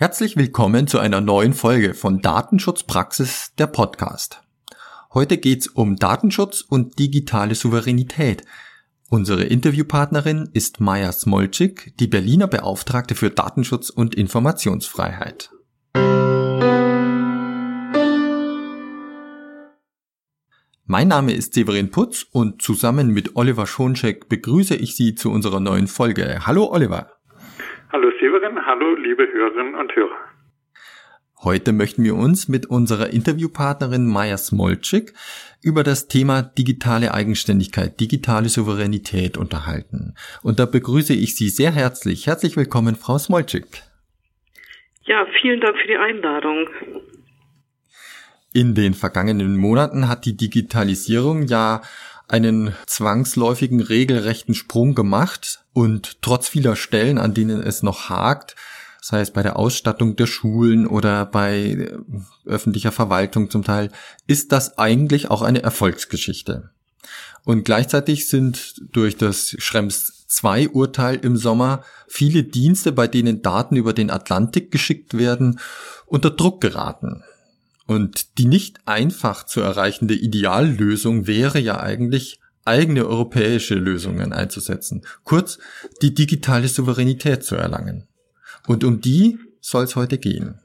Herzlich willkommen zu einer neuen Folge von Datenschutzpraxis der Podcast. Heute geht's um Datenschutz und digitale Souveränität. Unsere Interviewpartnerin ist Maja Smolczyk, die Berliner Beauftragte für Datenschutz und Informationsfreiheit. Mein Name ist Severin Putz und zusammen mit Oliver Schoncheck begrüße ich Sie zu unserer neuen Folge. Hallo Oliver. Hallo Severin, hallo liebe Hörerinnen und Hörer. Heute möchten wir uns mit unserer Interviewpartnerin Maja Smolczyk über das Thema digitale Eigenständigkeit, digitale Souveränität unterhalten. Und da begrüße ich Sie sehr herzlich. Herzlich willkommen, Frau Smolczyk. Ja, vielen Dank für die Einladung. In den vergangenen Monaten hat die Digitalisierung ja einen zwangsläufigen regelrechten Sprung gemacht und trotz vieler Stellen, an denen es noch hakt, sei es bei der Ausstattung der Schulen oder bei äh, öffentlicher Verwaltung zum Teil, ist das eigentlich auch eine Erfolgsgeschichte. Und gleichzeitig sind durch das Schrems 2 Urteil im Sommer viele Dienste, bei denen Daten über den Atlantik geschickt werden, unter Druck geraten. Und die nicht einfach zu erreichende Ideallösung wäre ja eigentlich, eigene europäische Lösungen einzusetzen. Kurz, die digitale Souveränität zu erlangen. Und um die soll es heute gehen.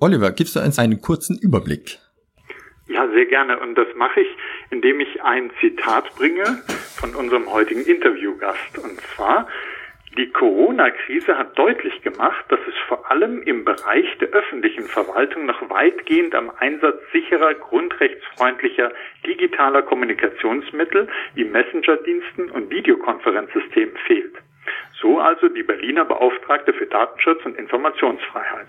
Oliver, gibst du uns einen kurzen Überblick? Ja, sehr gerne. Und das mache ich, indem ich ein Zitat bringe von unserem heutigen Interviewgast. Und zwar, die Corona-Krise hat deutlich gemacht, dass es vor allem im Bereich der öffentlichen Verwaltung noch weitgehend am Einsatz sicherer, grundrechtsfreundlicher digitaler Kommunikationsmittel wie Messenger-Diensten und Videokonferenzsystemen fehlt. So also die Berliner Beauftragte für Datenschutz und Informationsfreiheit.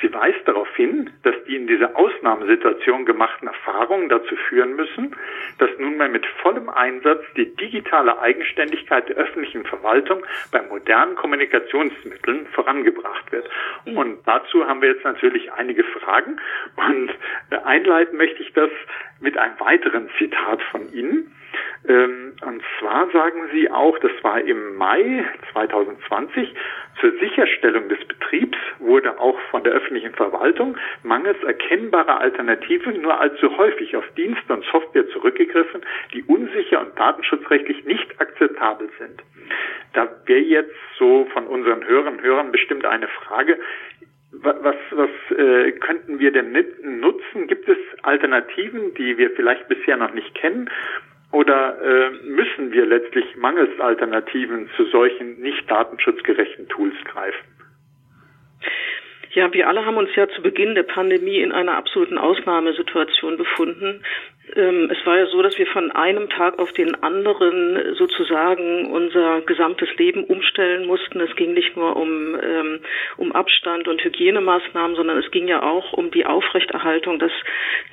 Sie weist darauf hin, dass die in dieser Ausnahmesituation gemachten Erfahrungen dazu führen müssen, dass nunmehr mit vollem Einsatz die digitale Eigenständigkeit der öffentlichen Verwaltung bei modernen Kommunikationsmitteln vorangebracht wird. Und dazu haben wir jetzt natürlich einige Fragen und einleiten möchte ich das mit einem weiteren Zitat von Ihnen. Ähm, und zwar sagen Sie auch, das war im Mai 2020, zur Sicherstellung des Betriebs wurde auch von der öffentlichen Verwaltung mangels erkennbarer Alternativen nur allzu häufig auf Dienste und Software zurückgegriffen, die unsicher und datenschutzrechtlich nicht akzeptabel sind. Da wäre jetzt so von unseren Hörern und Hörern bestimmt eine Frage, was, was äh, könnten wir denn nutzen? Gibt es Alternativen, die wir vielleicht bisher noch nicht kennen? Oder äh, müssen wir letztlich mangels Alternativen zu solchen nicht datenschutzgerechten Tools greifen? Ja, wir alle haben uns ja zu Beginn der Pandemie in einer absoluten Ausnahmesituation befunden. Ähm, es war ja so, dass wir von einem Tag auf den anderen sozusagen unser gesamtes Leben umstellen mussten. Es ging nicht nur um, ähm, um Abstand und Hygienemaßnahmen, sondern es ging ja auch um die Aufrechterhaltung des,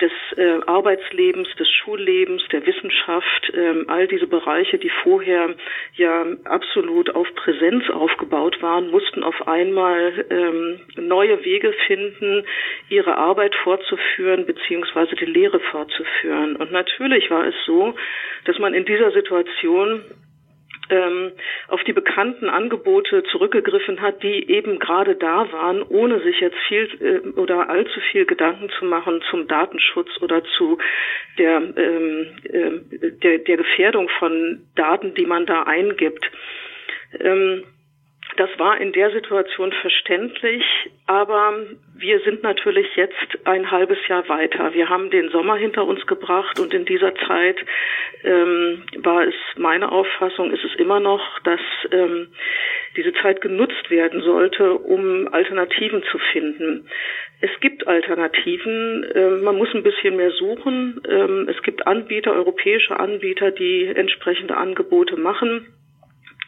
des äh, Arbeitslebens, des Schullebens, der Wissenschaft. Ähm, all diese Bereiche, die vorher ja absolut auf Präsenz aufgebaut waren, mussten auf einmal neue Wege finden, ihre Arbeit fortzuführen beziehungsweise die Lehre fortzuführen kann. Und natürlich war es so, dass man in dieser Situation ähm, auf die bekannten Angebote zurückgegriffen hat, die eben gerade da waren, ohne sich jetzt viel äh, oder allzu viel Gedanken zu machen zum Datenschutz oder zu der, ähm, äh, der, der Gefährdung von Daten, die man da eingibt. Ähm, das war in der Situation verständlich, aber wir sind natürlich jetzt ein halbes Jahr weiter. Wir haben den Sommer hinter uns gebracht und in dieser Zeit ähm, war es meine Auffassung, ist es immer noch, dass ähm, diese Zeit genutzt werden sollte, um Alternativen zu finden. Es gibt Alternativen, äh, man muss ein bisschen mehr suchen. Ähm, es gibt Anbieter, europäische Anbieter, die entsprechende Angebote machen.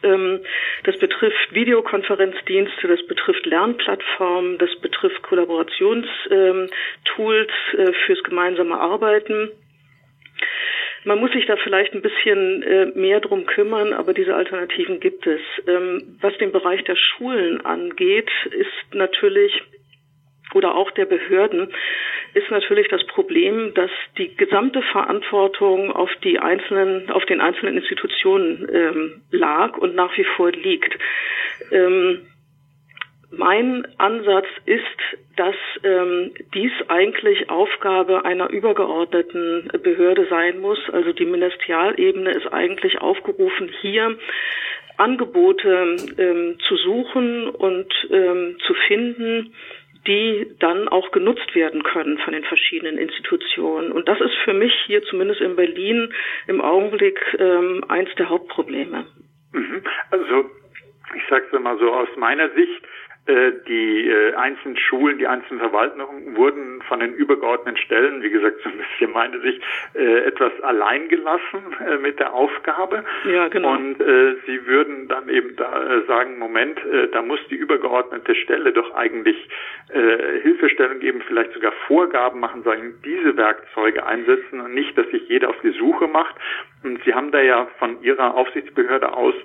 Ähm, das betrifft Videokonferenzdienste, das betrifft Lernplattformen, das betrifft Kollaborationstools äh, fürs gemeinsame Arbeiten. Man muss sich da vielleicht ein bisschen äh, mehr drum kümmern, aber diese Alternativen gibt es. Ähm, was den Bereich der Schulen angeht, ist natürlich oder auch der Behörden ist natürlich das Problem, dass die gesamte Verantwortung auf die einzelnen, auf den einzelnen Institutionen ähm, lag und nach wie vor liegt. Ähm, mein Ansatz ist, dass ähm, dies eigentlich Aufgabe einer übergeordneten Behörde sein muss. Also die Ministerialebene ist eigentlich aufgerufen, hier Angebote ähm, zu suchen und ähm, zu finden, die dann auch genutzt werden können von den verschiedenen Institutionen. Und das ist für mich hier zumindest in Berlin im Augenblick ähm, eins der Hauptprobleme. Mhm. Also ich sage es mal so aus meiner Sicht, die äh, einzelnen Schulen, die einzelnen Verwaltungen wurden von den übergeordneten Stellen, wie gesagt, so ein bisschen meine Sicht, äh, etwas allein gelassen äh, mit der Aufgabe. Ja, genau. Und äh, sie würden dann eben da äh, sagen, Moment, äh, da muss die übergeordnete Stelle doch eigentlich äh, Hilfestellung geben, vielleicht sogar Vorgaben machen, sagen, diese Werkzeuge einsetzen und nicht, dass sich jeder auf die Suche macht. Sie haben da ja von Ihrer Aufsichtsbehörde aus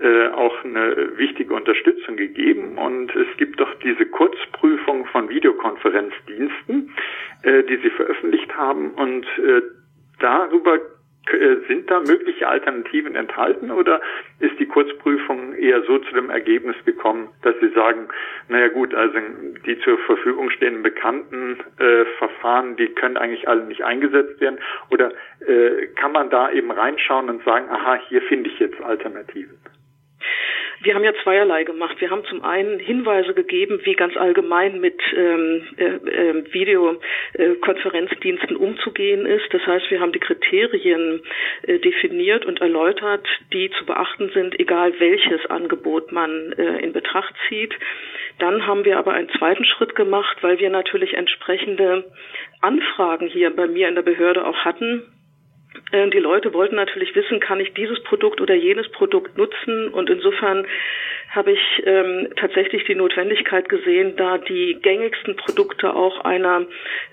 äh, auch eine wichtige Unterstützung gegeben. Und es gibt doch diese Kurzprüfung von Videokonferenzdiensten, äh, die Sie veröffentlicht haben. Und äh, darüber sind da mögliche Alternativen enthalten oder ist die Kurzprüfung eher so zu dem Ergebnis gekommen, dass Sie sagen, naja gut, also die zur Verfügung stehenden bekannten äh, Verfahren, die können eigentlich alle nicht eingesetzt werden? Oder äh, kann man da eben reinschauen und sagen, aha, hier finde ich jetzt Alternativen? Wir haben ja zweierlei gemacht. Wir haben zum einen Hinweise gegeben, wie ganz allgemein mit ähm, äh, äh, Videokonferenzdiensten umzugehen ist. Das heißt, wir haben die Kriterien äh, definiert und erläutert, die zu beachten sind, egal welches Angebot man äh, in Betracht zieht. Dann haben wir aber einen zweiten Schritt gemacht, weil wir natürlich entsprechende Anfragen hier bei mir in der Behörde auch hatten die Leute wollten natürlich wissen, kann ich dieses Produkt oder jenes Produkt nutzen? Und insofern habe ich ähm, tatsächlich die Notwendigkeit gesehen, da die gängigsten Produkte auch einer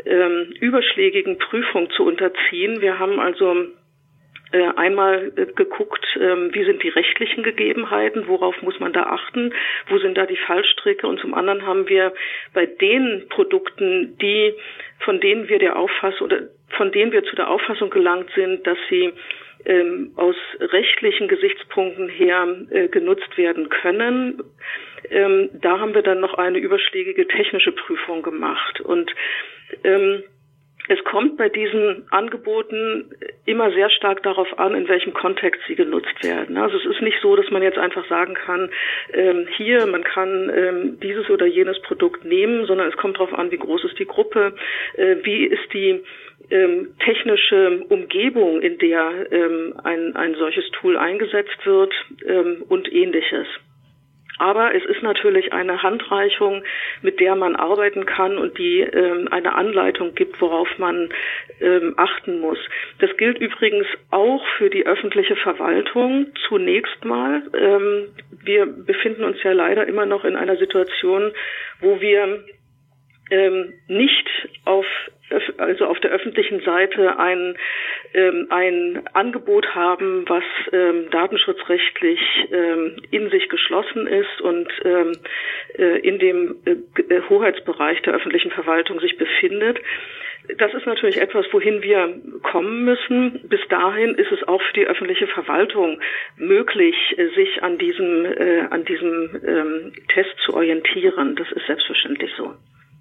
ähm, überschlägigen Prüfung zu unterziehen. Wir haben also äh, einmal äh, geguckt, ähm, wie sind die rechtlichen Gegebenheiten, worauf muss man da achten, wo sind da die Fallstricke und zum anderen haben wir bei den Produkten, die von denen wir der Auffassung oder von denen wir zu der Auffassung gelangt sind, dass sie ähm, aus rechtlichen Gesichtspunkten her äh, genutzt werden können. Ähm, da haben wir dann noch eine überschlägige technische Prüfung gemacht und ähm, es kommt bei diesen Angeboten immer sehr stark darauf an, in welchem Kontext sie genutzt werden. Also es ist nicht so, dass man jetzt einfach sagen kann, ähm, hier, man kann ähm, dieses oder jenes Produkt nehmen, sondern es kommt darauf an, wie groß ist die Gruppe, äh, wie ist die ähm, technische Umgebung, in der ähm, ein, ein solches Tool eingesetzt wird ähm, und ähnliches. Aber es ist natürlich eine Handreichung, mit der man arbeiten kann und die ähm, eine Anleitung gibt, worauf man ähm, achten muss. Das gilt übrigens auch für die öffentliche Verwaltung zunächst mal. Ähm, wir befinden uns ja leider immer noch in einer Situation, wo wir ähm, nicht auf also auf der öffentlichen Seite ein, ähm, ein Angebot haben, was ähm, datenschutzrechtlich ähm, in sich geschlossen ist und ähm, äh, in dem äh, äh, Hoheitsbereich der öffentlichen Verwaltung sich befindet. Das ist natürlich etwas, wohin wir kommen müssen. Bis dahin ist es auch für die öffentliche Verwaltung möglich, äh, sich an diesem, äh, an diesem ähm, Test zu orientieren. Das ist selbstverständlich so.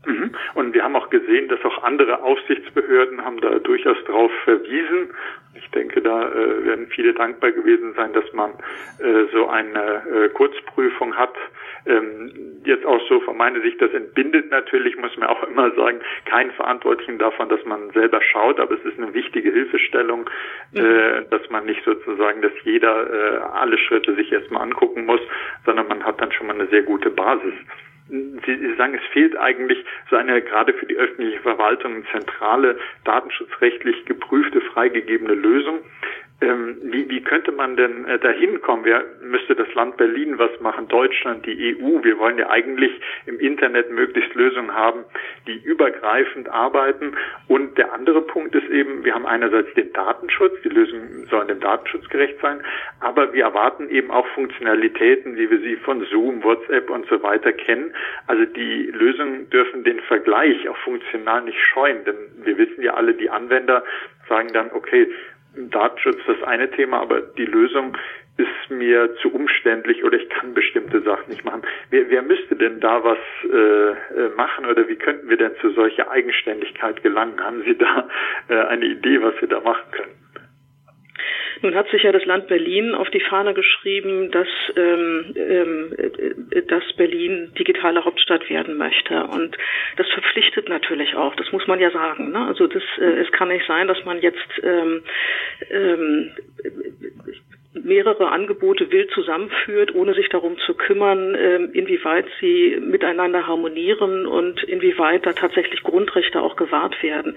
Mhm. Und wir haben auch gesehen, dass auch andere Aufsichtsbehörden haben da durchaus drauf verwiesen. Ich denke, da äh, werden viele dankbar gewesen sein, dass man äh, so eine äh, Kurzprüfung hat. Ähm, jetzt auch so von meiner Sicht, das entbindet natürlich, muss man auch immer sagen, keinen Verantwortlichen davon, dass man selber schaut, aber es ist eine wichtige Hilfestellung, mhm. äh, dass man nicht sozusagen, dass jeder äh, alle Schritte sich erstmal angucken muss, sondern man hat dann schon mal eine sehr gute Basis. Sie sagen, es fehlt eigentlich so eine gerade für die öffentliche Verwaltung zentrale, datenschutzrechtlich geprüfte, freigegebene Lösung. Ähm, wie, wie könnte man denn äh, dahin kommen? Wer müsste das Land Berlin was machen? Deutschland, die EU? Wir wollen ja eigentlich im Internet möglichst Lösungen haben, die übergreifend arbeiten. Und der andere Punkt ist eben, wir haben einerseits den Datenschutz, die Lösungen sollen dem Datenschutz gerecht sein, aber wir erwarten eben auch Funktionalitäten, wie wir sie von Zoom, WhatsApp und so weiter kennen. Also die Lösungen dürfen den Vergleich auch funktional nicht scheuen, denn wir wissen ja alle, die Anwender sagen dann, okay, Datenschutz das eine Thema, aber die Lösung, ist mir zu umständlich oder ich kann bestimmte Sachen nicht machen. Wer, wer müsste denn da was äh, äh, machen oder wie könnten wir denn zu solcher Eigenständigkeit gelangen? Haben Sie da äh, eine Idee, was wir da machen können? Nun hat sich ja das Land Berlin auf die Fahne geschrieben, dass, ähm, ähm, dass Berlin digitale Hauptstadt werden möchte. Und das verpflichtet natürlich auch, das muss man ja sagen. Ne? Also das, äh, es kann nicht sein, dass man jetzt ähm, ähm, mehrere Angebote wild zusammenführt, ohne sich darum zu kümmern, ähm, inwieweit sie miteinander harmonieren und inwieweit da tatsächlich Grundrechte auch gewahrt werden.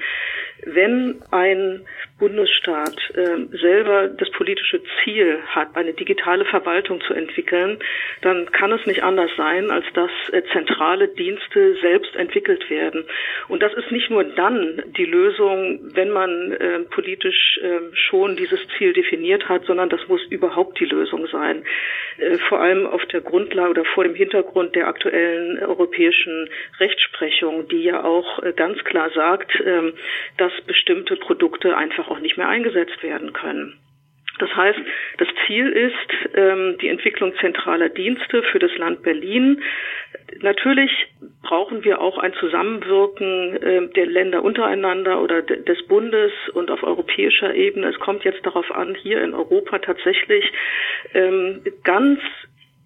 Wenn ein Bundesstaat äh, selber das politische Ziel hat, eine digitale Verwaltung zu entwickeln, dann kann es nicht anders sein, als dass äh, zentrale Dienste selbst entwickelt werden. Und das ist nicht nur dann die Lösung, wenn man äh, politisch ähm, schon dieses Ziel definiert hat, sondern das muss überhaupt die Lösung sein. Äh, vor allem auf der Grundlage oder vor dem Hintergrund der aktuellen europäischen Rechtsprechung, die ja auch äh, ganz klar sagt, ähm, dass bestimmte Produkte einfach auch nicht mehr eingesetzt werden können. Das heißt, das Ziel ist ähm, die Entwicklung zentraler Dienste für das Land Berlin. Natürlich brauchen wir auch ein Zusammenwirken äh, der Länder untereinander oder de des Bundes und auf europäischer Ebene. Es kommt jetzt darauf an, hier in Europa tatsächlich ähm, ganz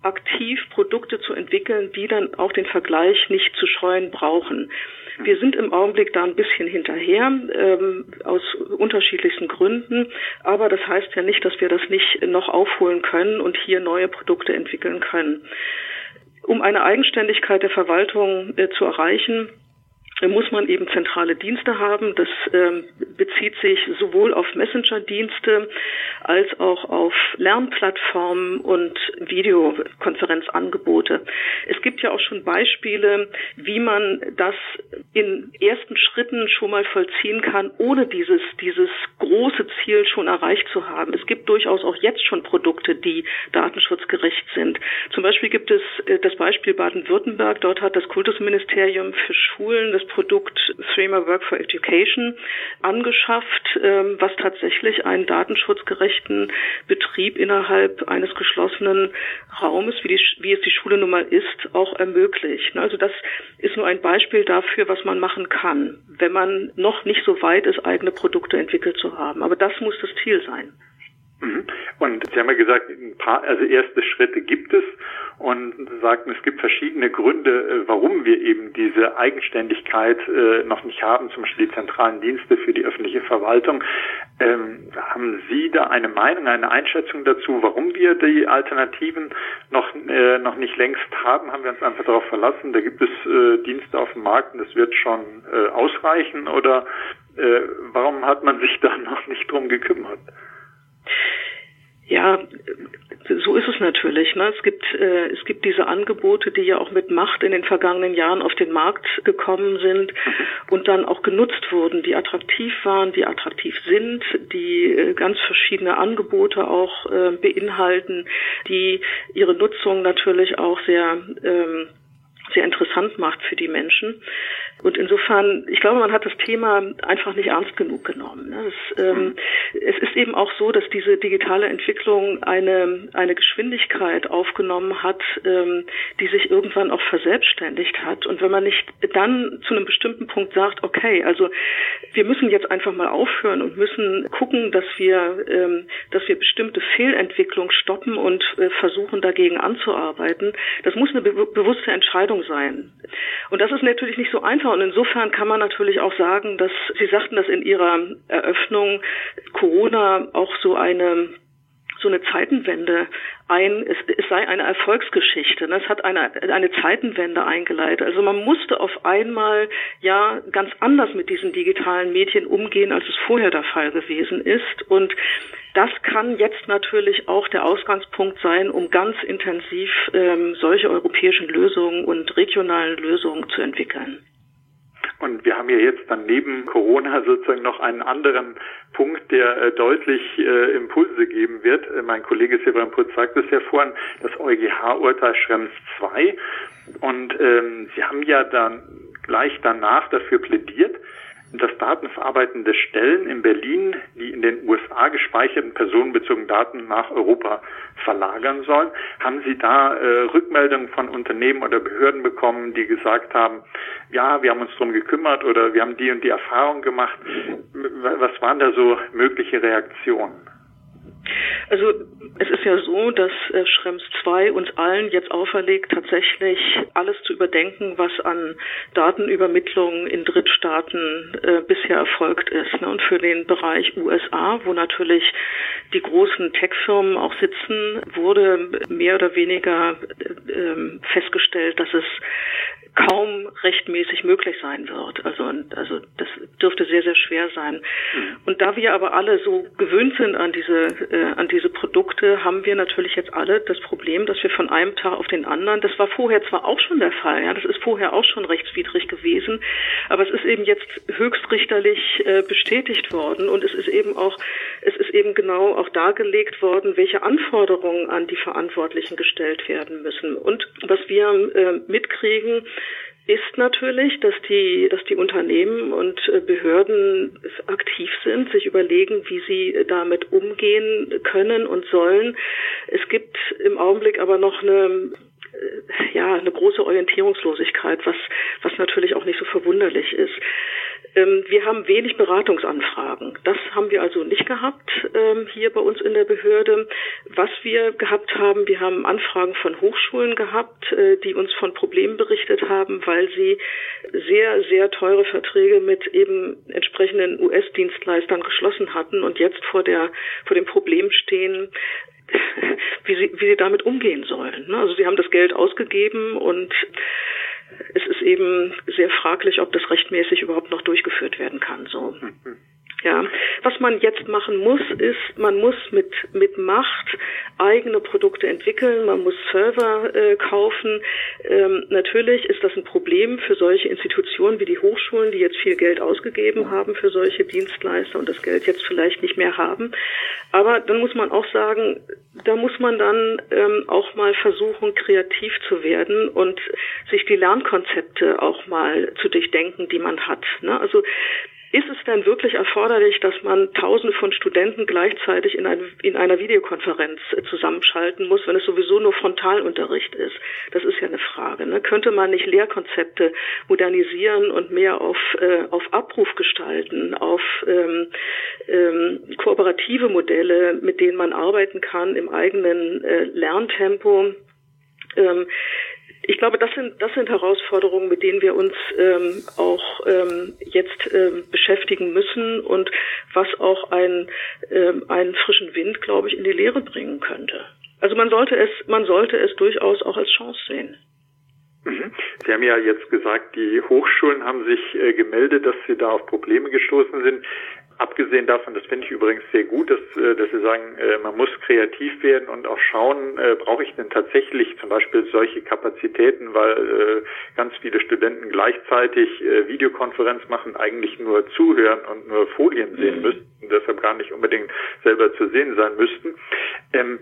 aktiv Produkte zu entwickeln, die dann auch den Vergleich nicht zu scheuen brauchen. Wir sind im Augenblick da ein bisschen hinterher, ähm, aus unterschiedlichsten Gründen. Aber das heißt ja nicht, dass wir das nicht noch aufholen können und hier neue Produkte entwickeln können. Um eine Eigenständigkeit der Verwaltung äh, zu erreichen, muss man eben zentrale Dienste haben. Das ähm, bezieht sich sowohl auf Messenger-Dienste als auch auf Lernplattformen und Videokonferenzangebote. Es gibt ja auch schon Beispiele, wie man das in ersten Schritten schon mal vollziehen kann, ohne dieses, dieses große Ziel schon erreicht zu haben. Es gibt durchaus auch jetzt schon Produkte, die datenschutzgerecht sind. Zum Beispiel gibt es äh, das Beispiel Baden-Württemberg. Dort hat das Kultusministerium für Schulen das Produkt Streamer Work for Education angeschafft, ähm, was tatsächlich einen datenschutzgerechten Betrieb innerhalb eines geschlossenen Raumes, wie, die, wie es die Schule nun mal ist, auch ermöglicht. Also das ist nur ein Beispiel dafür, was man machen kann, wenn man noch nicht so weit ist, eigene Produkte entwickelt zu haben. Aber das muss das Ziel sein. Mhm. Und Sie haben ja gesagt, ein paar, also erste Schritte gibt es und sagten, es gibt verschiedene Gründe, äh, warum wir eben diese Eigenständigkeit äh, noch nicht haben, zum Beispiel die zentralen Dienste für die öffentliche Verwaltung. Ähm, haben Sie da eine Meinung, eine Einschätzung dazu, warum wir die Alternativen noch, äh, noch nicht längst haben? Haben wir uns einfach darauf verlassen, da gibt es äh, Dienste auf dem Markt und das wird schon äh, ausreichen oder äh, warum hat man sich da noch nicht drum gekümmert? Ja, so ist es natürlich. Ne? Es gibt äh, es gibt diese Angebote, die ja auch mit Macht in den vergangenen Jahren auf den Markt gekommen sind und dann auch genutzt wurden, die attraktiv waren, die attraktiv sind, die äh, ganz verschiedene Angebote auch äh, beinhalten, die ihre Nutzung natürlich auch sehr ähm, sehr interessant macht für die Menschen. Und insofern, ich glaube, man hat das Thema einfach nicht ernst genug genommen. Ne? Es, ähm, es ist eben auch so, dass diese digitale Entwicklung eine, eine Geschwindigkeit aufgenommen hat, ähm, die sich irgendwann auch verselbstständigt hat. Und wenn man nicht dann zu einem bestimmten Punkt sagt, okay, also wir müssen jetzt einfach mal aufhören und müssen gucken, dass wir, ähm, dass wir bestimmte Fehlentwicklung stoppen und äh, versuchen dagegen anzuarbeiten, das muss eine be bewusste Entscheidung sein. Und das ist natürlich nicht so einfach und insofern kann man natürlich auch sagen, dass Sie sagten das in Ihrer Eröffnung, Corona auch so eine so eine Zeitenwende ein, es, es sei eine Erfolgsgeschichte. Ne? Es hat eine, eine Zeitenwende eingeleitet. Also man musste auf einmal ja ganz anders mit diesen digitalen Medien umgehen, als es vorher der Fall gewesen ist. Und das kann jetzt natürlich auch der Ausgangspunkt sein, um ganz intensiv ähm, solche europäischen Lösungen und regionalen Lösungen zu entwickeln. Und wir haben ja jetzt dann neben Corona sozusagen noch einen anderen Punkt, der äh, deutlich äh, Impulse geben wird. Äh, mein Kollege Severin Putz sagt es ja vorhin, das EuGH-Urteil Schrems 2. Und ähm, Sie haben ja dann gleich danach dafür plädiert, dass datenverarbeitende Stellen in Berlin die in den USA gespeicherten personenbezogenen Daten nach Europa verlagern sollen. Haben Sie da äh, Rückmeldungen von Unternehmen oder Behörden bekommen, die gesagt haben, ja, wir haben uns darum gekümmert oder wir haben die und die Erfahrung gemacht? Was waren da so mögliche Reaktionen? Also es ist ja so, dass äh, Schrems 2 uns allen jetzt auferlegt, tatsächlich alles zu überdenken, was an Datenübermittlung in Drittstaaten äh, bisher erfolgt ist. Ne? Und für den Bereich USA, wo natürlich die großen Tech-Firmen auch sitzen, wurde mehr oder weniger äh, ähm, festgestellt, dass es kaum rechtmäßig möglich sein wird. Also, also das dürfte sehr, sehr schwer sein. Mhm. Und da wir aber alle so gewöhnt sind an diese, äh, an diese Produkte, haben wir natürlich jetzt alle das Problem, dass wir von einem Tag auf den anderen, das war vorher zwar auch schon der Fall, ja, das ist vorher auch schon rechtswidrig gewesen, aber es ist eben jetzt höchstrichterlich äh, bestätigt worden und es ist eben auch, es ist eben genau auch dargelegt worden, welche Anforderungen an die Verantwortlichen gestellt werden müssen. Und was wir äh, mitkriegen, ist natürlich, dass die, dass die Unternehmen und äh, Behörden aktiv sind, sich überlegen, wie sie damit umgehen können und sollen. Es gibt im Augenblick aber noch eine äh, ja, eine große Orientierungslosigkeit, was, was natürlich auch nicht so verwunderlich ist. Ähm, wir haben wenig Beratungsanfragen. Das haben wir also nicht gehabt ähm, hier bei uns in der Behörde. Was wir gehabt haben, wir haben Anfragen von Hochschulen gehabt, äh, die uns von Problemen berichtet haben, weil sie sehr, sehr teure Verträge mit eben entsprechenden US-Dienstleistern geschlossen hatten und jetzt vor der, vor dem Problem stehen, wie sie, wie sie damit umgehen sollen. Ne? Also sie haben das Geld ausgegeben und es ist eben sehr fraglich, ob das rechtmäßig überhaupt noch durchgeführt werden kann. So. Ja, was man jetzt machen muss, ist, man muss mit mit Macht eigene Produkte entwickeln, man muss Server äh, kaufen. Ähm, natürlich ist das ein Problem für solche Institutionen wie die Hochschulen, die jetzt viel Geld ausgegeben haben für solche Dienstleister und das Geld jetzt vielleicht nicht mehr haben. Aber dann muss man auch sagen, da muss man dann ähm, auch mal versuchen, kreativ zu werden und sich die Lernkonzepte auch mal zu durchdenken, die man hat. Ne? Also ist es denn wirklich erforderlich, dass man Tausende von Studenten gleichzeitig in, ein, in einer Videokonferenz äh, zusammenschalten muss, wenn es sowieso nur Frontalunterricht ist? Das ist ja eine Frage. Ne? Könnte man nicht Lehrkonzepte modernisieren und mehr auf, äh, auf Abruf gestalten, auf ähm, ähm, kooperative Modelle, mit denen man arbeiten kann im eigenen äh, Lerntempo? Ähm, ich glaube, das sind, das sind Herausforderungen, mit denen wir uns ähm, auch ähm, jetzt ähm, beschäftigen müssen und was auch ein, ähm, einen frischen Wind, glaube ich, in die Lehre bringen könnte. Also man sollte es, man sollte es durchaus auch als Chance sehen. Mhm. Sie haben ja jetzt gesagt, die Hochschulen haben sich äh, gemeldet, dass sie da auf Probleme gestoßen sind. Abgesehen davon, das finde ich übrigens sehr gut, dass, äh, dass Sie sagen, äh, man muss kreativ werden und auch schauen, äh, brauche ich denn tatsächlich zum Beispiel solche Kapazitäten, weil ganz viele Studenten gleichzeitig Videokonferenz machen, eigentlich nur zuhören und nur Folien sehen mhm. müssten und deshalb gar nicht unbedingt selber zu sehen sein müssten. Ähm,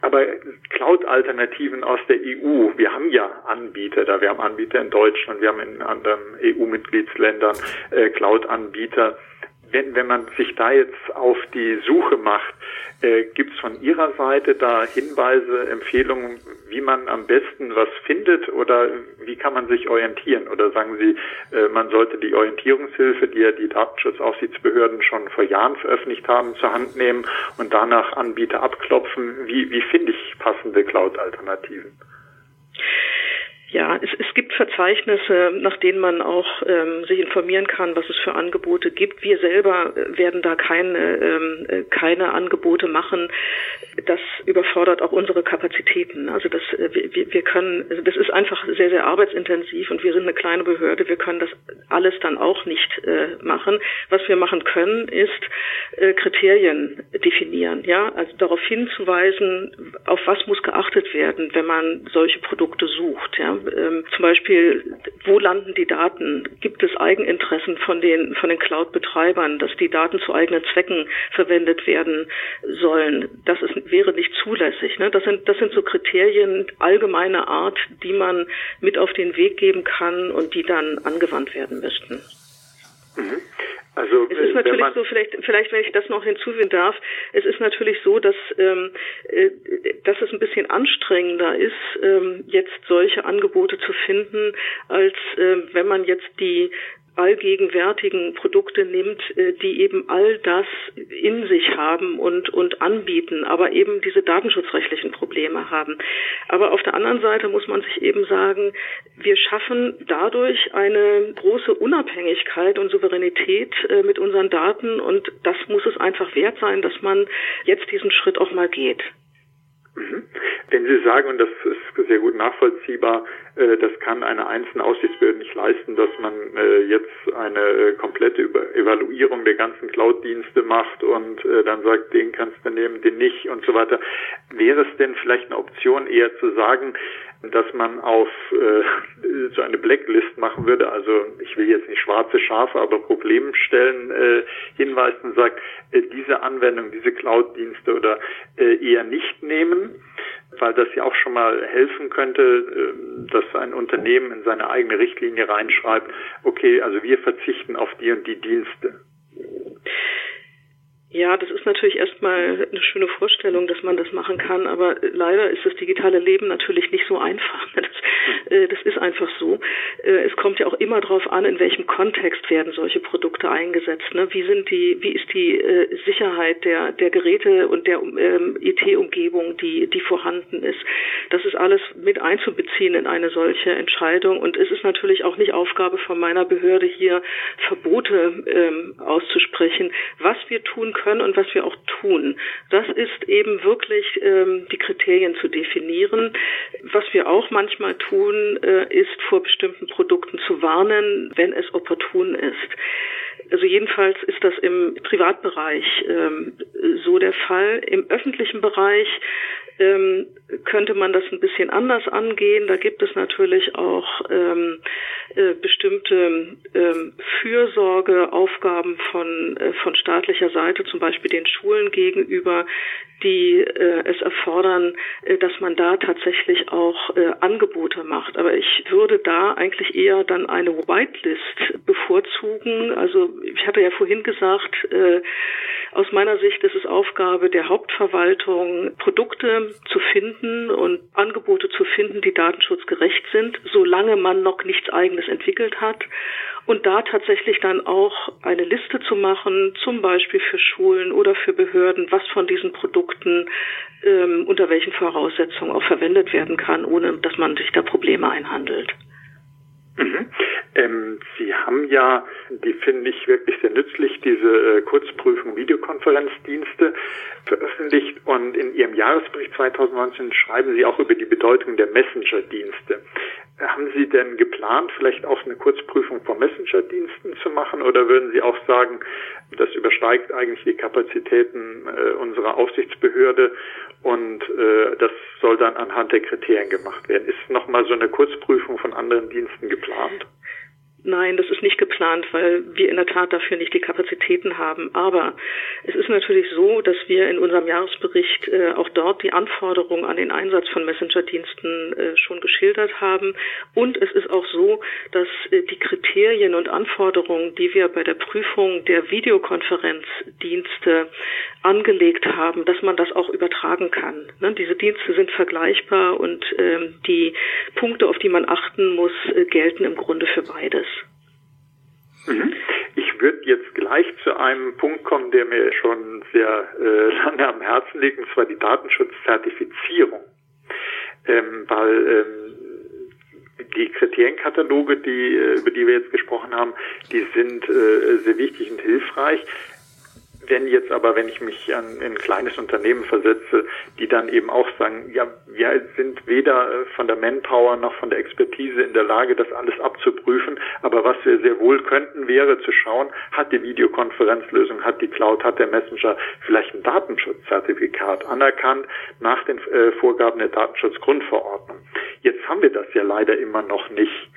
aber Cloud-Alternativen aus der EU, wir haben ja Anbieter da, wir haben Anbieter in Deutschland, wir haben in anderen EU-Mitgliedsländern äh, Cloud-Anbieter wenn, wenn man sich da jetzt auf die Suche macht, äh, gibt es von Ihrer Seite da Hinweise, Empfehlungen, wie man am besten was findet oder wie kann man sich orientieren? Oder sagen Sie, äh, man sollte die Orientierungshilfe, die ja die Datenschutzaufsichtsbehörden schon vor Jahren veröffentlicht haben, zur Hand nehmen und danach Anbieter abklopfen? Wie, wie finde ich passende Cloud-Alternativen? Ja, es, es gibt Verzeichnisse, nach denen man auch ähm, sich informieren kann, was es für Angebote gibt. Wir selber werden da keine, ähm, äh, keine Angebote machen. Das überfordert auch unsere Kapazitäten. Also das, äh, wir, wir können, also das ist einfach sehr, sehr arbeitsintensiv und wir sind eine kleine Behörde. Wir können das alles dann auch nicht äh, machen. Was wir machen können, ist äh, Kriterien definieren. Ja, also darauf hinzuweisen, auf was muss geachtet werden, wenn man solche Produkte sucht. Ja, ähm, zum Beispiel, wo landen die Daten? Gibt es Eigeninteressen von den, von den Cloud-Betreibern, dass die Daten zu eigenen Zwecken verwendet werden sollen? Das ist, wäre nicht zulässig. Ne? Das, sind, das sind so Kriterien allgemeiner Art, die man mit auf den Weg geben kann und die dann angewandt werden müssten. Mhm. Also, es ist äh, natürlich so, vielleicht, vielleicht, wenn ich das noch hinzufügen darf, es ist natürlich so, dass, ähm, äh, dass es ein bisschen anstrengender ist, ähm, jetzt solche Angebote zu finden, als äh, wenn man jetzt die allgegenwärtigen Produkte nimmt, äh, die eben all das in sich haben und, und anbieten, aber eben diese datenschutzrechtlichen Probleme haben. Aber auf der anderen Seite muss man sich eben sagen, wir schaffen dadurch eine große Unabhängigkeit und Souveränität äh, mit unseren Daten und das muss es einfach wert sein, dass man jetzt diesen Schritt auch mal geht. Mhm. Wenn Sie sagen, und das ist sehr gut nachvollziehbar, äh, das kann eine einzelne Aufsichtsbehörde nicht leisten, dass man äh, jetzt eine äh, komplette Evaluierung der ganzen Cloud-Dienste macht und dann sagt, den kannst du nehmen, den nicht und so weiter. Wäre es denn vielleicht eine Option, eher zu sagen, dass man auf äh, so eine Blacklist machen würde, also ich will jetzt nicht schwarze Schafe, aber Problemstellen äh, hinweisen und sagt, äh, diese Anwendung, diese Cloud-Dienste oder äh, eher nicht nehmen, weil das ja auch schon mal helfen könnte, äh, dass ein Unternehmen in seine eigene Richtlinie reinschreibt, okay, also wir verzichten auf die und die Dienste. Ja, das ist natürlich erstmal eine schöne Vorstellung, dass man das machen kann, aber leider ist das digitale Leben natürlich nicht so einfach. Das, äh, das ist einfach so. Äh, es kommt ja auch immer darauf an, in welchem Kontext werden solche Produkte eingesetzt. Ne? Wie sind die, wie ist die äh, Sicherheit der, der Geräte und der ähm, IT-Umgebung, die, die vorhanden ist? Das ist alles mit einzubeziehen in eine solche Entscheidung. Und es ist natürlich auch nicht Aufgabe von meiner Behörde hier Verbote ähm, auszusprechen. Was wir tun können und was wir auch tun. Das ist eben wirklich ähm, die Kriterien zu definieren. Was wir auch manchmal tun, äh, ist vor bestimmten Produkten zu warnen, wenn es opportun ist. Also jedenfalls ist das im Privatbereich ähm, so der Fall. Im öffentlichen Bereich ähm, könnte man das ein bisschen anders angehen. Da gibt es natürlich auch ähm, äh, bestimmte ähm, Fürsorgeaufgaben von, äh, von staatlicher Seite, zum Beispiel den Schulen gegenüber, die äh, es erfordern, äh, dass man da tatsächlich auch äh, Angebote macht. Aber ich würde da eigentlich eher dann eine Whitelist bevorzugen. Also ich hatte ja vorhin gesagt, äh, aus meiner Sicht ist es Aufgabe der Hauptverwaltung, Produkte zu finden und Angebote zu finden, die datenschutzgerecht sind, solange man noch nichts eigenes entwickelt hat. Und da tatsächlich dann auch eine Liste zu machen, zum Beispiel für Schulen oder für Behörden, was von diesen Produkten ähm, unter welchen Voraussetzungen auch verwendet werden kann, ohne dass man sich da Probleme einhandelt. Mhm. Ähm, Sie haben ja, die finde ich wirklich sehr nützlich, diese äh, Kurzprüfung Videokonferenzdienste veröffentlicht und in Ihrem Jahresbericht 2019 schreiben Sie auch über die Bedeutung der Messenger-Dienste. Haben Sie denn geplant, vielleicht auch eine Kurzprüfung von Messenger-Diensten zu machen oder würden Sie auch sagen, das übersteigt eigentlich die Kapazitäten äh, unserer Aufsichtsbehörde und äh, das soll dann anhand der Kriterien gemacht werden? Ist nochmal so eine Kurzprüfung von anderen Diensten geplant? Nein, das ist nicht geplant, weil wir in der Tat dafür nicht die Kapazitäten haben. Aber es ist natürlich so, dass wir in unserem Jahresbericht äh, auch dort die Anforderungen an den Einsatz von Messenger-Diensten äh, schon geschildert haben. Und es ist auch so, dass äh, die Kriterien und Anforderungen, die wir bei der Prüfung der Videokonferenzdienste angelegt haben, dass man das auch übertragen kann. Ne? Diese Dienste sind vergleichbar und ähm, die Punkte, auf die man achten muss, äh, gelten im Grunde für beides. Mhm. Ich würde jetzt gleich zu einem Punkt kommen, der mir schon sehr äh, lange am Herzen liegt, und zwar die Datenschutzzertifizierung. Ähm, weil ähm, die Kriterienkataloge, die, äh, über die wir jetzt gesprochen haben, die sind äh, sehr wichtig und hilfreich. Wenn jetzt aber, wenn ich mich an ein kleines Unternehmen versetze, die dann eben auch sagen, ja, wir sind weder äh, von der Manpower noch von der Expertise in der Lage, das alles abzuprüfen, aber was wir sehr wohl könnten, wäre zu schauen, hat die Videokonferenzlösung, hat die Cloud, hat der Messenger vielleicht ein Datenschutzzertifikat anerkannt nach den äh, Vorgaben der Datenschutzgrundverordnung. Jetzt haben wir das ja leider immer noch nicht.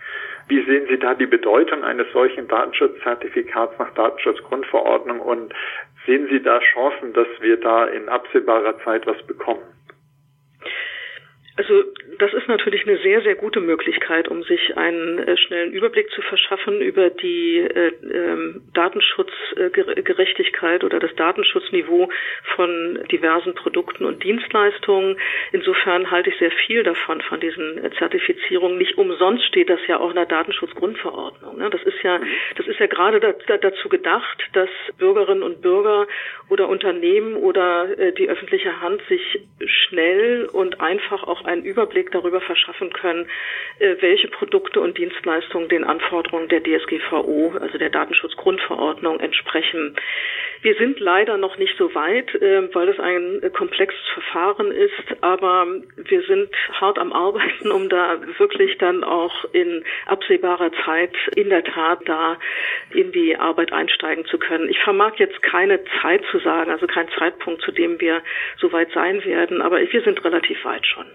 Wie sehen Sie da die Bedeutung eines solchen Datenschutzzertifikats nach Datenschutzgrundverordnung und Sehen Sie da Chancen, dass wir da in absehbarer Zeit was bekommen? Also das ist natürlich eine sehr, sehr gute Möglichkeit, um sich einen äh, schnellen Überblick zu verschaffen über die äh, ähm, Datenschutzgerechtigkeit oder das Datenschutzniveau von diversen Produkten und Dienstleistungen. Insofern halte ich sehr viel davon, von diesen äh, Zertifizierungen. Nicht umsonst steht das ja auch in der Datenschutzgrundverordnung. Ne? Das ist ja, das ist ja gerade da, da, dazu gedacht, dass Bürgerinnen und Bürger oder Unternehmen oder äh, die öffentliche Hand sich schnell und einfach auch einen Überblick darüber verschaffen können, äh, welche Produkte und Dienstleistungen den Anforderungen der DSGVO, also der Datenschutzgrundverordnung, entsprechen. Wir sind leider noch nicht so weit, äh, weil es ein komplexes Verfahren ist, aber wir sind hart am Arbeiten, um da wirklich dann auch in absehbarer Zeit in der Tat da in die Arbeit einsteigen zu können. Ich vermag jetzt keine Zeit zu sagen, also keinen Zeitpunkt, zu dem wir so weit sein werden, aber wir sind relativ weit schon.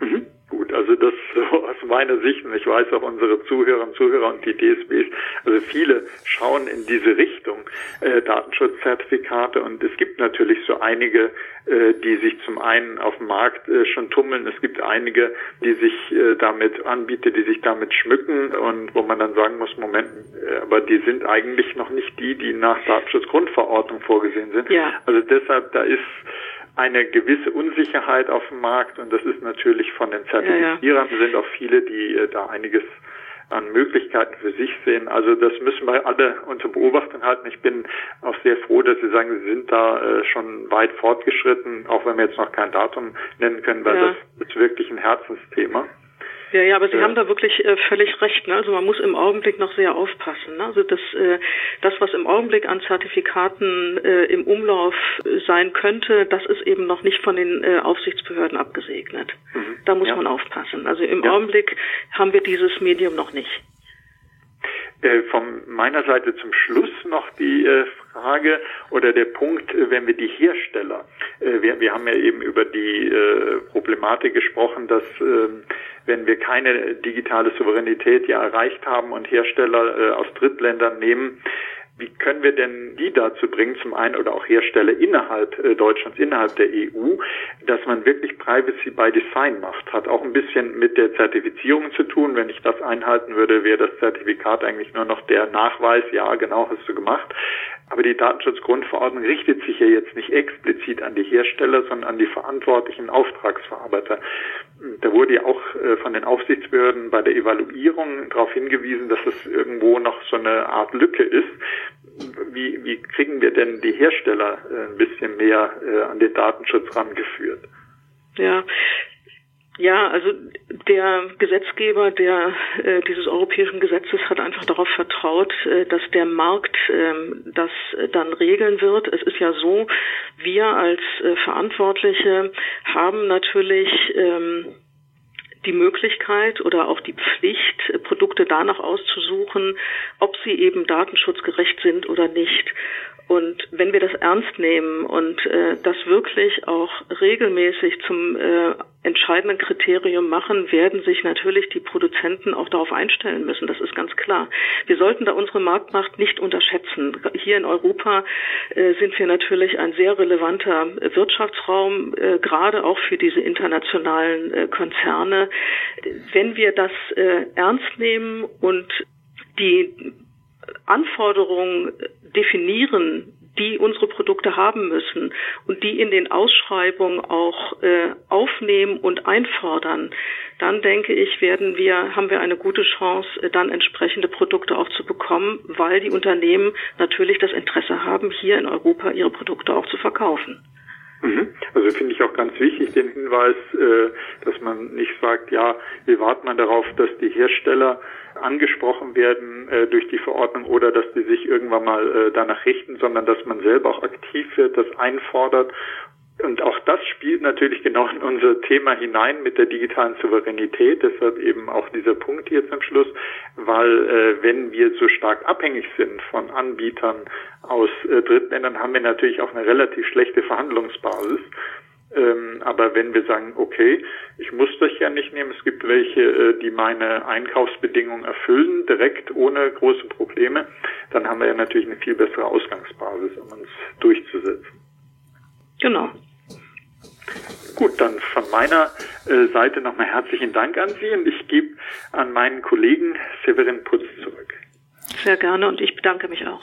Mhm. Gut, also das so aus meiner Sicht, und ich weiß auch unsere Zuhörer und Zuhörer und die DSBs, also viele schauen in diese Richtung äh, Datenschutzzertifikate und es gibt natürlich so einige, äh, die sich zum einen auf dem Markt äh, schon tummeln, es gibt einige, die sich äh, damit anbieten, die sich damit schmücken und wo man dann sagen muss, Moment, äh, aber die sind eigentlich noch nicht die, die nach Datenschutzgrundverordnung vorgesehen sind. Ja. Also deshalb, da ist eine gewisse Unsicherheit auf dem Markt und das ist natürlich von den Zertifizierern ja, ja. sind auch viele, die äh, da einiges an Möglichkeiten für sich sehen. Also das müssen wir alle unter Beobachtung halten. Ich bin auch sehr froh, dass Sie sagen, Sie sind da äh, schon weit fortgeschritten, auch wenn wir jetzt noch kein Datum nennen können, weil ja. das ist wirklich ein Herzensthema. Ja, ja, aber Sie ja. haben da wirklich äh, völlig recht. Ne? Also man muss im Augenblick noch sehr aufpassen. Ne? Also das, äh, das, was im Augenblick an Zertifikaten äh, im Umlauf äh, sein könnte, das ist eben noch nicht von den äh, Aufsichtsbehörden abgesegnet. Mhm. Da muss ja. man aufpassen. Also im. Augenblick haben wir dieses Medium noch nicht. Äh, von meiner Seite zum Schluss noch die äh, Frage oder der Punkt, äh, wenn wir die Hersteller, äh, wir, wir haben ja eben über die Problematik gesprochen, dass ähm, wenn wir keine digitale Souveränität ja erreicht haben und Hersteller aus Drittländern nehmen, wie können wir denn die dazu bringen, zum einen oder auch Hersteller innerhalb äh, Deutschlands, innerhalb der EU, dass man wirklich Privacy by Design macht? Hat auch ein bisschen mit der Zertifizierung zu tun. Wenn ich das einhalten würde, wäre das Zertifikat eigentlich nur noch der Nachweis, ja, genau hast du gemacht. Aber die Datenschutzgrundverordnung richtet sich ja jetzt nicht explizit an die Hersteller, sondern an die verantwortlichen Auftragsverarbeiter. Da wurde ja auch äh, von den Aufsichtsbehörden bei der Evaluierung darauf hingewiesen, dass es irgendwo noch so eine Art Lücke ist. Wie, wie kriegen wir denn die Hersteller äh, ein bisschen mehr äh, an den Datenschutz rangeführt? Ja, ja, also der Gesetzgeber der äh, dieses europäischen Gesetzes hat einfach darauf vertraut, äh, dass der Markt äh, das dann regeln wird. Es ist ja so, wir als äh, Verantwortliche haben natürlich ähm, die Möglichkeit oder auch die Pflicht, äh, Produkte danach auszusuchen, ob sie eben datenschutzgerecht sind oder nicht. Und wenn wir das ernst nehmen und äh, das wirklich auch regelmäßig zum äh, entscheidenden Kriterium machen, werden sich natürlich die Produzenten auch darauf einstellen müssen. Das ist ganz klar. Wir sollten da unsere Marktmacht nicht unterschätzen. Hier in Europa äh, sind wir natürlich ein sehr relevanter Wirtschaftsraum, äh, gerade auch für diese internationalen äh, Konzerne. Wenn wir das äh, ernst nehmen und die Anforderungen definieren, die unsere Produkte haben müssen und die in den Ausschreibungen auch äh, aufnehmen und einfordern, dann denke ich, werden wir, haben wir eine gute Chance, äh, dann entsprechende Produkte auch zu bekommen, weil die Unternehmen natürlich das Interesse haben, hier in Europa ihre Produkte auch zu verkaufen. Mhm. Also finde ich auch ganz wichtig den Hinweis, äh, dass man nicht sagt, ja, wie wartet man darauf, dass die Hersteller angesprochen werden äh, durch die Verordnung oder dass die sich irgendwann mal äh, danach richten, sondern dass man selber auch aktiv wird, das einfordert. Und auch das spielt natürlich genau in unser Thema hinein mit der digitalen Souveränität. Deshalb eben auch dieser Punkt hier zum Schluss, weil äh, wenn wir so stark abhängig sind von Anbietern aus äh, Drittländern, haben wir natürlich auch eine relativ schlechte Verhandlungsbasis. Ähm, aber wenn wir sagen, okay, ich muss das ja nicht nehmen, es gibt welche, äh, die meine Einkaufsbedingungen erfüllen, direkt ohne große Probleme, dann haben wir ja natürlich eine viel bessere Ausgangsbasis, um uns durchzusetzen. Genau. Gut, dann von meiner äh, Seite nochmal herzlichen Dank an Sie und ich gebe an meinen Kollegen Severin Putz zurück. Sehr gerne und ich bedanke mich auch.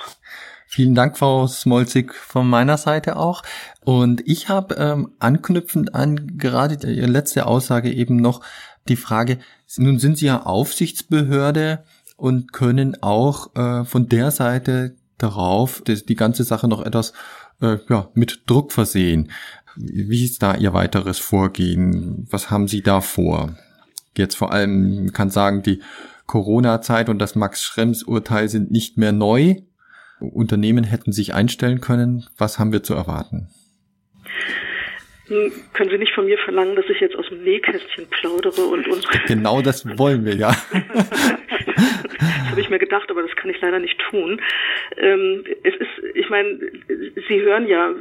Vielen Dank, Frau Smolzig, von meiner Seite auch. Und ich habe ähm, anknüpfend an gerade Ihre letzte Aussage eben noch die Frage, nun sind Sie ja Aufsichtsbehörde und können auch äh, von der Seite darauf die, die ganze Sache noch etwas äh, ja, mit Druck versehen. Wie ist da Ihr weiteres Vorgehen? Was haben Sie da vor? Jetzt vor allem kann sagen, die Corona-Zeit und das Max-Schrems-Urteil sind nicht mehr neu. Unternehmen hätten sich einstellen können. Was haben wir zu erwarten? Hm, können Sie nicht von mir verlangen, dass ich jetzt aus dem Nähkästchen plaudere und unsere... Genau das wollen wir, ja. habe ich mir gedacht, aber das kann ich leider nicht tun. Ähm, es ist, ich meine, Sie hören ja,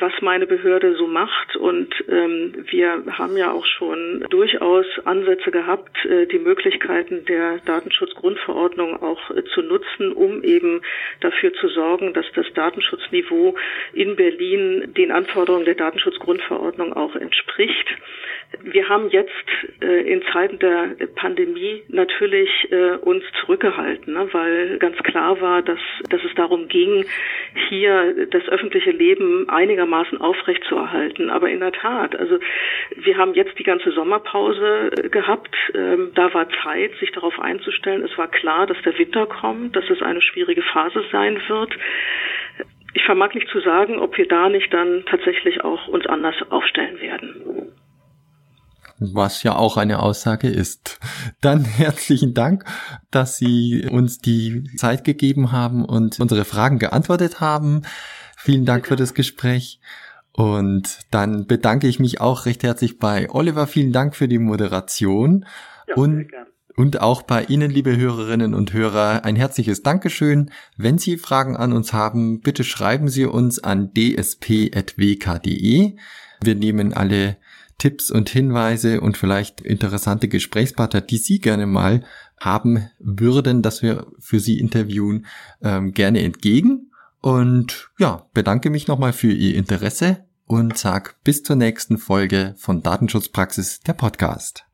was meine Behörde so macht und ähm, wir haben ja auch schon durchaus Ansätze gehabt, äh, die Möglichkeiten der Datenschutzgrundverordnung auch äh, zu nutzen, um eben dafür zu sorgen, dass das Datenschutzniveau in Berlin den Anforderungen der Datenschutzgrundverordnung auch entspricht. Wir haben jetzt äh, in Zeiten der Pandemie natürlich äh, uns zurückgehalten, ne, weil ganz klar war, dass, dass es darum ging, hier das öffentliche Leben einigermaßen aufrechtzuerhalten. Aber in der Tat, also wir haben jetzt die ganze Sommerpause äh, gehabt. Ähm, da war Zeit, sich darauf einzustellen. Es war klar, dass der Winter kommt, dass es eine schwierige Phase sein wird. Ich vermag nicht zu sagen, ob wir da nicht dann tatsächlich auch uns anders aufstellen werden was ja auch eine Aussage ist. Dann herzlichen Dank, dass Sie uns die Zeit gegeben haben und unsere Fragen geantwortet haben. Vielen Dank für das Gespräch. Und dann bedanke ich mich auch recht herzlich bei Oliver. Vielen Dank für die Moderation. Ja, und, und auch bei Ihnen, liebe Hörerinnen und Hörer, ein herzliches Dankeschön. Wenn Sie Fragen an uns haben, bitte schreiben Sie uns an dsp.wk.de. Wir nehmen alle Tipps und Hinweise und vielleicht interessante Gesprächspartner, die Sie gerne mal haben würden, dass wir für Sie interviewen, ähm, gerne entgegen. Und ja, bedanke mich nochmal für Ihr Interesse und sag bis zur nächsten Folge von Datenschutzpraxis, der Podcast.